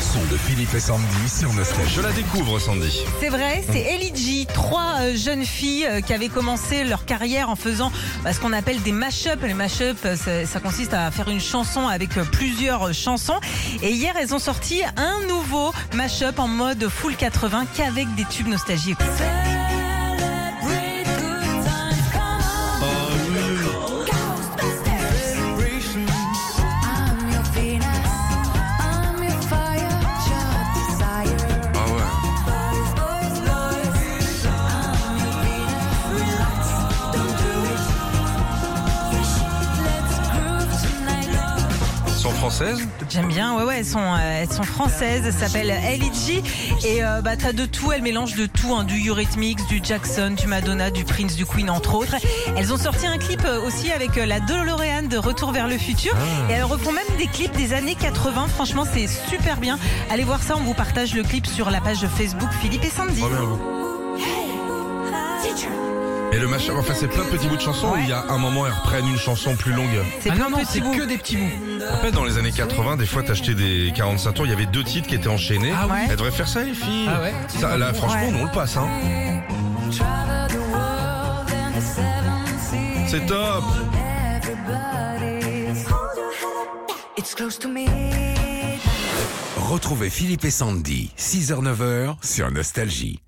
son de Philippe et Sandy sur Nostalgie. Je la découvre, Sandy. C'est vrai, c'est Ellie G, trois euh, jeunes filles euh, qui avaient commencé leur carrière en faisant bah, ce qu'on appelle des mash-up. Les mash-up, euh, ça, ça consiste à faire une chanson avec plusieurs chansons. Et hier, elles ont sorti un nouveau mash-up en mode full 80 qu'avec des tubes nostalgie. Françaises J'aime bien, ouais, ouais, elles sont, euh, elles sont françaises, elles s'appellent Ellie G. Et euh, bah, t'as de tout, elles mélangent de tout, hein, du Eurythmics, du Jackson, du Madonna, du Prince, du Queen, entre autres. Elles ont sorti un clip euh, aussi avec euh, la DeLorean de Retour vers le futur. Et elles refont même des clips des années 80. Franchement, c'est super bien. Allez voir ça, on vous partage le clip sur la page Facebook Philippe et Sandy. Et le machin, enfin c'est plein de petits bouts de chansons où il y a un moment elles reprennent une chanson plus longue. C'est Ah non, non, c'est que des petits bouts. En fait, dans les années 80, des fois t'achetais des 45 tours, il y avait deux titres qui étaient enchaînés. Ah oui. Elles devraient faire ça les filles. Ah ouais Ça, là, franchement, Ouais. nous on le passe. Hein. C'est top. Everybody's It's close to me. Retrouvez Philippe et Sandy, 6h-9h sur Nostalgie.